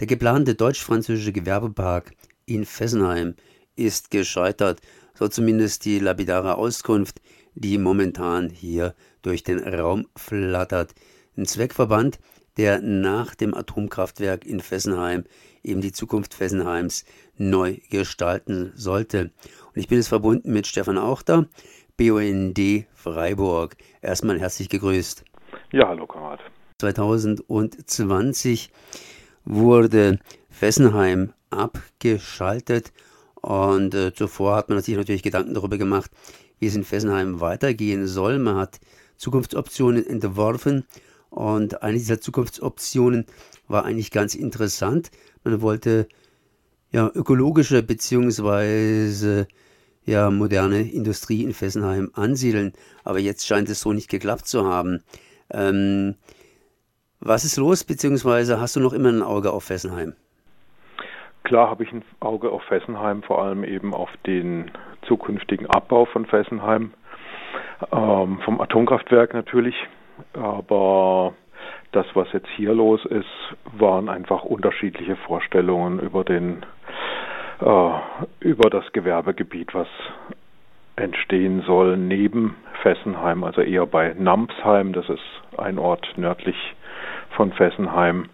Der geplante deutsch-französische Gewerbepark in Fessenheim ist gescheitert, so zumindest die lapidare Auskunft, die momentan hier durch den Raum flattert. Ein Zweckverband, der nach dem Atomkraftwerk in Fessenheim eben die Zukunft Fessenheims neu gestalten sollte. Und ich bin jetzt verbunden mit Stefan Auchter, BUND Freiburg. Erstmal herzlich gegrüßt. Ja, hallo Kamerad. 2020 wurde Fessenheim abgeschaltet und äh, zuvor hat man sich natürlich Gedanken darüber gemacht, wie es in Fessenheim weitergehen soll. Man hat Zukunftsoptionen entworfen und eine dieser Zukunftsoptionen war eigentlich ganz interessant. Man wollte ja ökologische beziehungsweise ja moderne Industrie in Fessenheim ansiedeln, aber jetzt scheint es so nicht geklappt zu haben. Ähm, was ist los, beziehungsweise hast du noch immer ein Auge auf Fessenheim? Klar habe ich ein Auge auf Fessenheim, vor allem eben auf den zukünftigen Abbau von Fessenheim, ähm, vom Atomkraftwerk natürlich. Aber das, was jetzt hier los ist, waren einfach unterschiedliche Vorstellungen über den äh, über das Gewerbegebiet, was entstehen soll neben Fessenheim, also eher bei Nampsheim, das ist ein Ort nördlich von Fessenheim.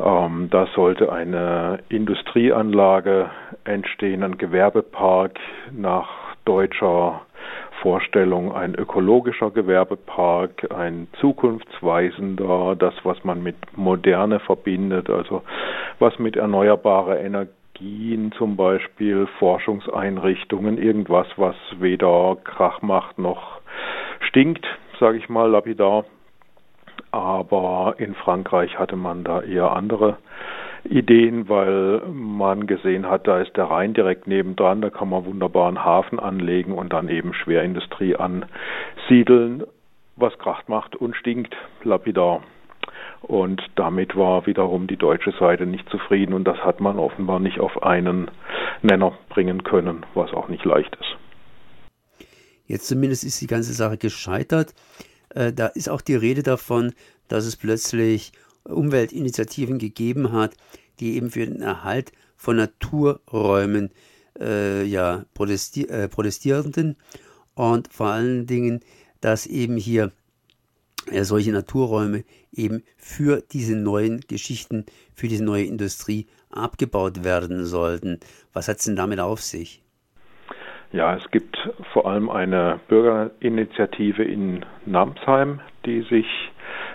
Ähm, da sollte eine Industrieanlage entstehen, ein Gewerbepark nach deutscher Vorstellung, ein ökologischer Gewerbepark, ein zukunftsweisender, das, was man mit Moderne verbindet, also was mit erneuerbarer Energien zum Beispiel, Forschungseinrichtungen, irgendwas, was weder Krach macht noch stinkt, sage ich mal lapidar. Aber in Frankreich hatte man da eher andere Ideen, weil man gesehen hat, da ist der Rhein direkt nebendran, da kann man wunderbar einen Hafen anlegen und dann eben Schwerindustrie ansiedeln, was Kracht macht und stinkt, lapidar. Und damit war wiederum die deutsche Seite nicht zufrieden und das hat man offenbar nicht auf einen Nenner bringen können, was auch nicht leicht ist. Jetzt zumindest ist die ganze Sache gescheitert. Äh, da ist auch die Rede davon, dass es plötzlich Umweltinitiativen gegeben hat, die eben für den Erhalt von Naturräumen äh, ja, protesti äh, protestierten und vor allen Dingen, dass eben hier äh, solche Naturräume eben für diese neuen Geschichten, für diese neue Industrie abgebaut werden sollten. Was hat es denn damit auf sich? Ja, es gibt vor allem eine Bürgerinitiative in Namsheim, die sich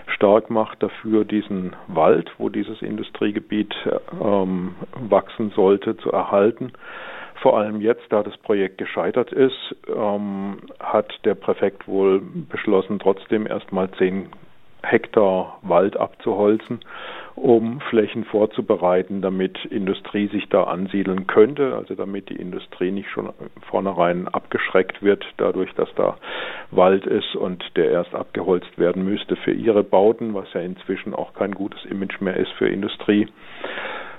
stark macht dafür, diesen Wald, wo dieses Industriegebiet ähm, wachsen sollte, zu erhalten. Vor allem jetzt, da das Projekt gescheitert ist, ähm, hat der Präfekt wohl beschlossen, trotzdem erstmal zehn Hektar Wald abzuholzen, um Flächen vorzubereiten, damit Industrie sich da ansiedeln könnte, also damit die Industrie nicht schon vornherein abgeschreckt wird, dadurch, dass da Wald ist und der erst abgeholzt werden müsste für ihre Bauten, was ja inzwischen auch kein gutes Image mehr ist für Industrie.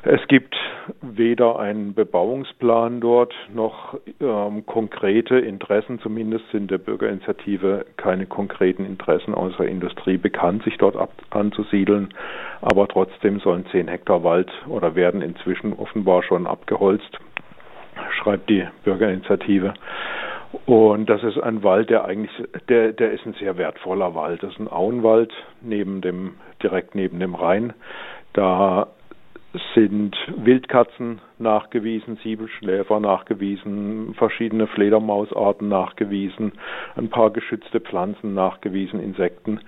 Es gibt weder einen Bebauungsplan dort noch ähm, konkrete Interessen, zumindest sind der Bürgerinitiative keine konkreten Interessen außer Industrie bekannt, sich dort ab anzusiedeln. Aber trotzdem sollen zehn Hektar Wald oder werden inzwischen offenbar schon abgeholzt, schreibt die Bürgerinitiative. Und das ist ein Wald, der eigentlich, der, der ist ein sehr wertvoller Wald. Das ist ein Auenwald neben dem, direkt neben dem Rhein. Da sind Wildkatzen nachgewiesen, Siebelschläfer nachgewiesen, verschiedene Fledermausarten nachgewiesen, ein paar geschützte Pflanzen nachgewiesen, Insekten,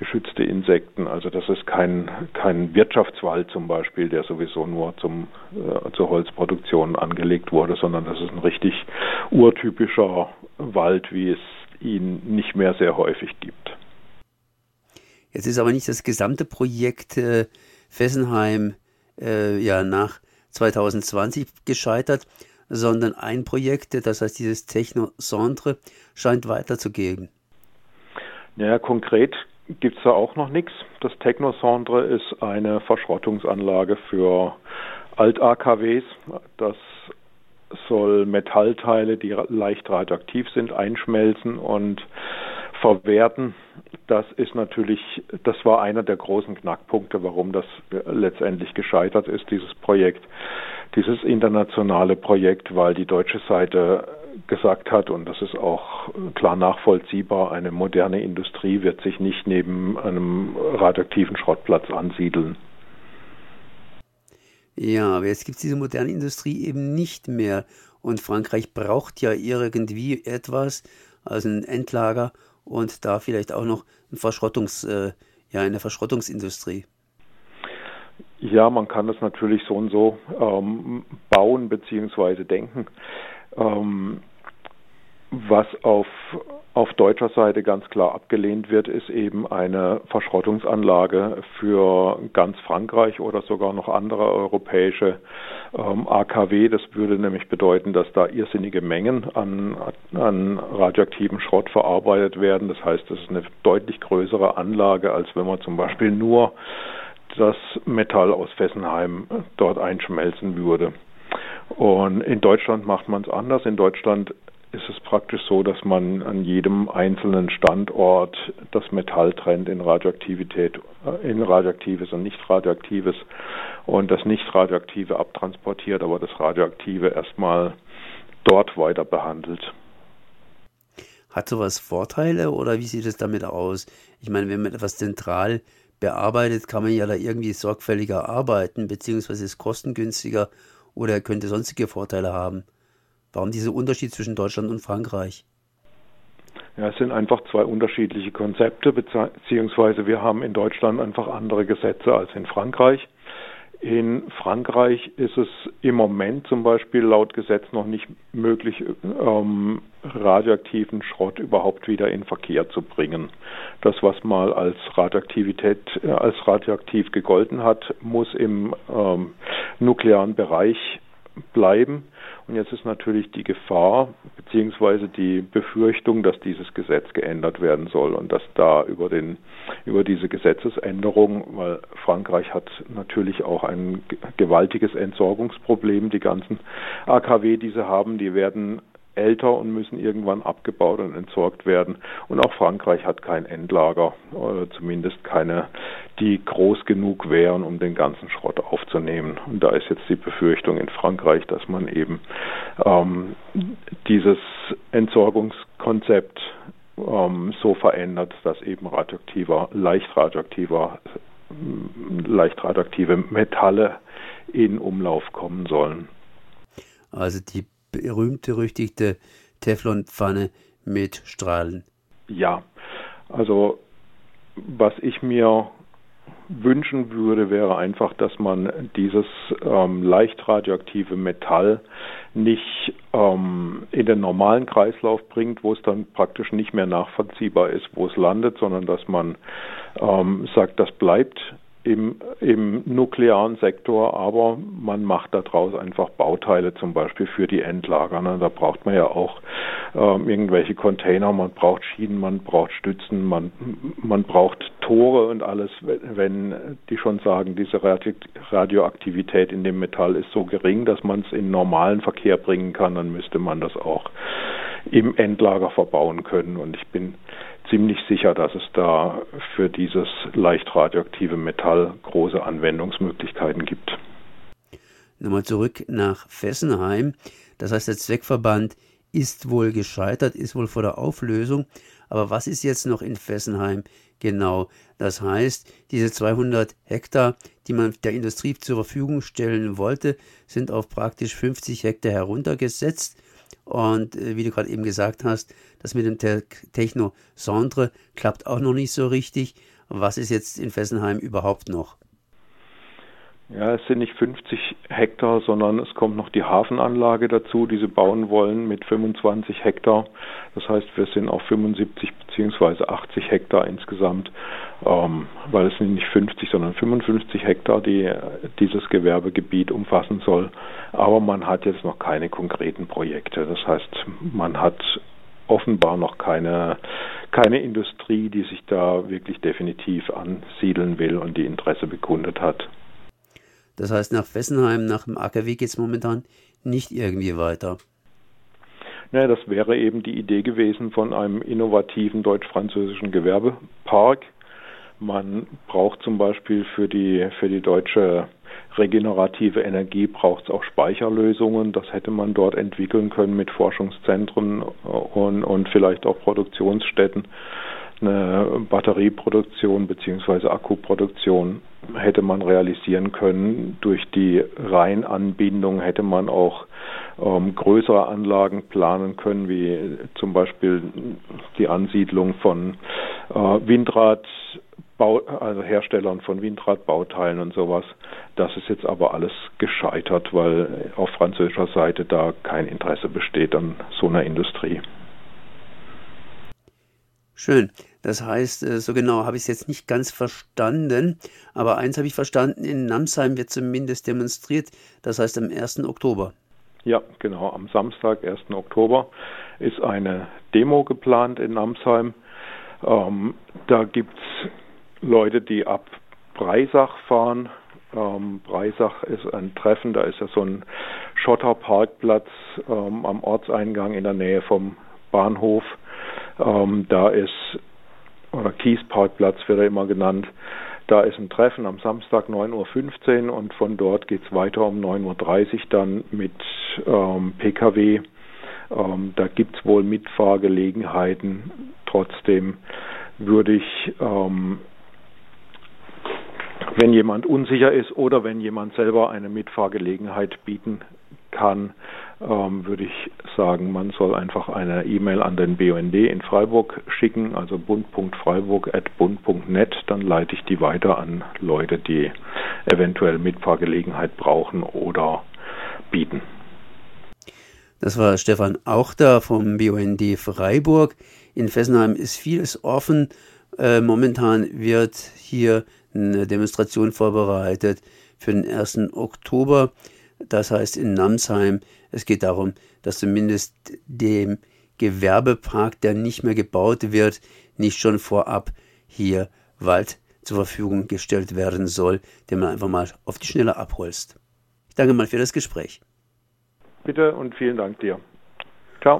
geschützte Insekten. Also das ist kein, kein Wirtschaftswald zum Beispiel, der sowieso nur zum, äh, zur Holzproduktion angelegt wurde, sondern das ist ein richtig urtypischer Wald, wie es ihn nicht mehr sehr häufig gibt. Jetzt ist aber nicht das gesamte Projekt äh, Fessenheim äh, ja nach 2020 gescheitert, sondern ein Projekt, das heißt dieses Techno-Centre, scheint weiterzugehen. Naja, konkret gibt es da auch noch nichts. Das Techno-Centre ist eine Verschrottungsanlage für Alt-AKWs. Das soll Metallteile, die leicht radioaktiv sind, einschmelzen und verwerten, das ist natürlich, das war einer der großen Knackpunkte, warum das letztendlich gescheitert ist, dieses Projekt, dieses internationale Projekt, weil die deutsche Seite gesagt hat, und das ist auch klar nachvollziehbar, eine moderne Industrie wird sich nicht neben einem radioaktiven Schrottplatz ansiedeln. Ja, aber jetzt gibt es diese moderne Industrie eben nicht mehr. Und Frankreich braucht ja irgendwie etwas, also ein Endlager und da vielleicht auch noch ein Verschrottungs, äh, ja, eine Verschrottungsindustrie. Ja, man kann das natürlich so und so ähm, bauen bzw. denken. Ähm, was auf, auf deutscher Seite ganz klar abgelehnt wird, ist eben eine Verschrottungsanlage für ganz Frankreich oder sogar noch andere europäische ähm, AKW. Das würde nämlich bedeuten, dass da irrsinnige Mengen an, an radioaktivem Schrott verarbeitet werden. Das heißt, das ist eine deutlich größere Anlage, als wenn man zum Beispiel nur das Metall aus Fessenheim dort einschmelzen würde. Und in Deutschland macht man es anders. In Deutschland ist es praktisch so, dass man an jedem einzelnen Standort das Metall trennt in Radioaktivität, äh, in radioaktives und nicht radioaktives und das nicht radioaktive abtransportiert, aber das radioaktive erstmal dort weiter behandelt. Hat sowas Vorteile oder wie sieht es damit aus? Ich meine, wenn man etwas zentral bearbeitet, kann man ja da irgendwie sorgfältiger arbeiten, beziehungsweise ist kostengünstiger oder könnte sonstige Vorteile haben. Warum dieser Unterschied zwischen Deutschland und Frankreich? Ja, es sind einfach zwei unterschiedliche Konzepte, beziehungsweise wir haben in Deutschland einfach andere Gesetze als in Frankreich. In Frankreich ist es im Moment zum Beispiel laut Gesetz noch nicht möglich, ähm, radioaktiven Schrott überhaupt wieder in Verkehr zu bringen. Das, was mal als Radioaktivität, äh, als radioaktiv gegolten hat, muss im ähm, nuklearen Bereich bleiben. Und jetzt ist natürlich die Gefahr beziehungsweise die Befürchtung, dass dieses Gesetz geändert werden soll und dass da über den über diese Gesetzesänderung, weil Frankreich hat natürlich auch ein gewaltiges Entsorgungsproblem, die ganzen AKW, die sie haben, die werden älter und müssen irgendwann abgebaut und entsorgt werden. Und auch Frankreich hat kein Endlager, oder zumindest keine, die groß genug wären, um den ganzen Schrott aufzunehmen. Und da ist jetzt die Befürchtung in Frankreich, dass man eben ähm, dieses Entsorgungskonzept ähm, so verändert, dass eben radioaktiver, leicht radioaktiver, leicht radioaktive Metalle in Umlauf kommen sollen. Also die berühmt-berüchtigte Teflonpfanne mit Strahlen. Ja, also was ich mir wünschen würde, wäre einfach, dass man dieses ähm, leicht radioaktive Metall nicht ähm, in den normalen Kreislauf bringt, wo es dann praktisch nicht mehr nachvollziehbar ist, wo es landet, sondern dass man ähm, sagt, das bleibt im, im nuklearen Sektor, aber man macht daraus einfach Bauteile zum Beispiel für die Endlager. Ne? Da braucht man ja auch ähm, irgendwelche Container, man braucht Schienen, man braucht Stützen, man, man braucht Tore und alles, wenn die schon sagen, diese Radioaktivität in dem Metall ist so gering, dass man es in normalen Verkehr bringen kann, dann müsste man das auch im Endlager verbauen können. Und ich bin ziemlich sicher, dass es da für dieses leicht radioaktive Metall große Anwendungsmöglichkeiten gibt. Nochmal zurück nach Fessenheim. Das heißt, der Zweckverband ist wohl gescheitert, ist wohl vor der Auflösung. Aber was ist jetzt noch in Fessenheim genau? Das heißt, diese 200 Hektar, die man der Industrie zur Verfügung stellen wollte, sind auf praktisch 50 Hektar heruntergesetzt. Und äh, wie du gerade eben gesagt hast, das mit dem Techno Centre klappt auch noch nicht so richtig. Was ist jetzt in Fessenheim überhaupt noch? Ja, es sind nicht 50 Hektar, sondern es kommt noch die Hafenanlage dazu, die sie bauen wollen mit 25 Hektar. Das heißt, wir sind auf 75 bzw. 80 Hektar insgesamt, ähm, weil es sind nicht 50, sondern 55 Hektar, die dieses Gewerbegebiet umfassen soll. Aber man hat jetzt noch keine konkreten Projekte. Das heißt, man hat offenbar noch keine, keine Industrie, die sich da wirklich definitiv ansiedeln will und die Interesse bekundet hat. Das heißt, nach Fessenheim, nach dem AKW geht es momentan nicht irgendwie weiter. Naja, das wäre eben die Idee gewesen von einem innovativen deutsch-französischen Gewerbepark. Man braucht zum Beispiel für die, für die deutsche regenerative Energie braucht es auch Speicherlösungen. Das hätte man dort entwickeln können mit Forschungszentren und, und vielleicht auch Produktionsstätten. Eine Batterieproduktion bzw. Akkuproduktion hätte man realisieren können. Durch die Rheinanbindung hätte man auch ähm, größere Anlagen planen können, wie zum Beispiel die Ansiedlung von äh, Windrad also Herstellern von Windradbauteilen und sowas. Das ist jetzt aber alles gescheitert, weil auf französischer Seite da kein Interesse besteht an so einer Industrie. Schön. Das heißt, äh, so genau habe ich es jetzt nicht ganz verstanden, aber eins habe ich verstanden, in Namsheim wird zumindest demonstriert, das heißt am 1. Oktober. Ja, genau, am Samstag, 1. Oktober, ist eine Demo geplant in Namsheim. Ähm, da gibt es Leute, die ab Breisach fahren. Ähm, Breisach ist ein Treffen, da ist ja so ein Schotterparkplatz ähm, am Ortseingang in der Nähe vom Bahnhof. Ähm, da ist, oder Kiesparkplatz wird er immer genannt, da ist ein Treffen am Samstag 9.15 Uhr und von dort geht es weiter um 9.30 Uhr dann mit ähm, Pkw. Ähm, da gibt es wohl Mitfahrgelegenheiten. Trotzdem würde ich ähm, wenn jemand unsicher ist oder wenn jemand selber eine Mitfahrgelegenheit bieten kann, ähm, würde ich sagen, man soll einfach eine E-Mail an den BUND in Freiburg schicken, also bund.freiburg.bund.net, dann leite ich die weiter an Leute, die eventuell Mitfahrgelegenheit brauchen oder bieten. Das war Stefan Auchter vom BUND Freiburg. In Fessenheim ist vieles offen. Äh, momentan wird hier eine Demonstration vorbereitet für den 1. Oktober. Das heißt in Namsheim, es geht darum, dass zumindest dem Gewerbepark, der nicht mehr gebaut wird, nicht schon vorab hier Wald zur Verfügung gestellt werden soll, den man einfach mal auf die Schnelle abholst. Ich danke mal für das Gespräch. Bitte und vielen Dank dir. Ciao.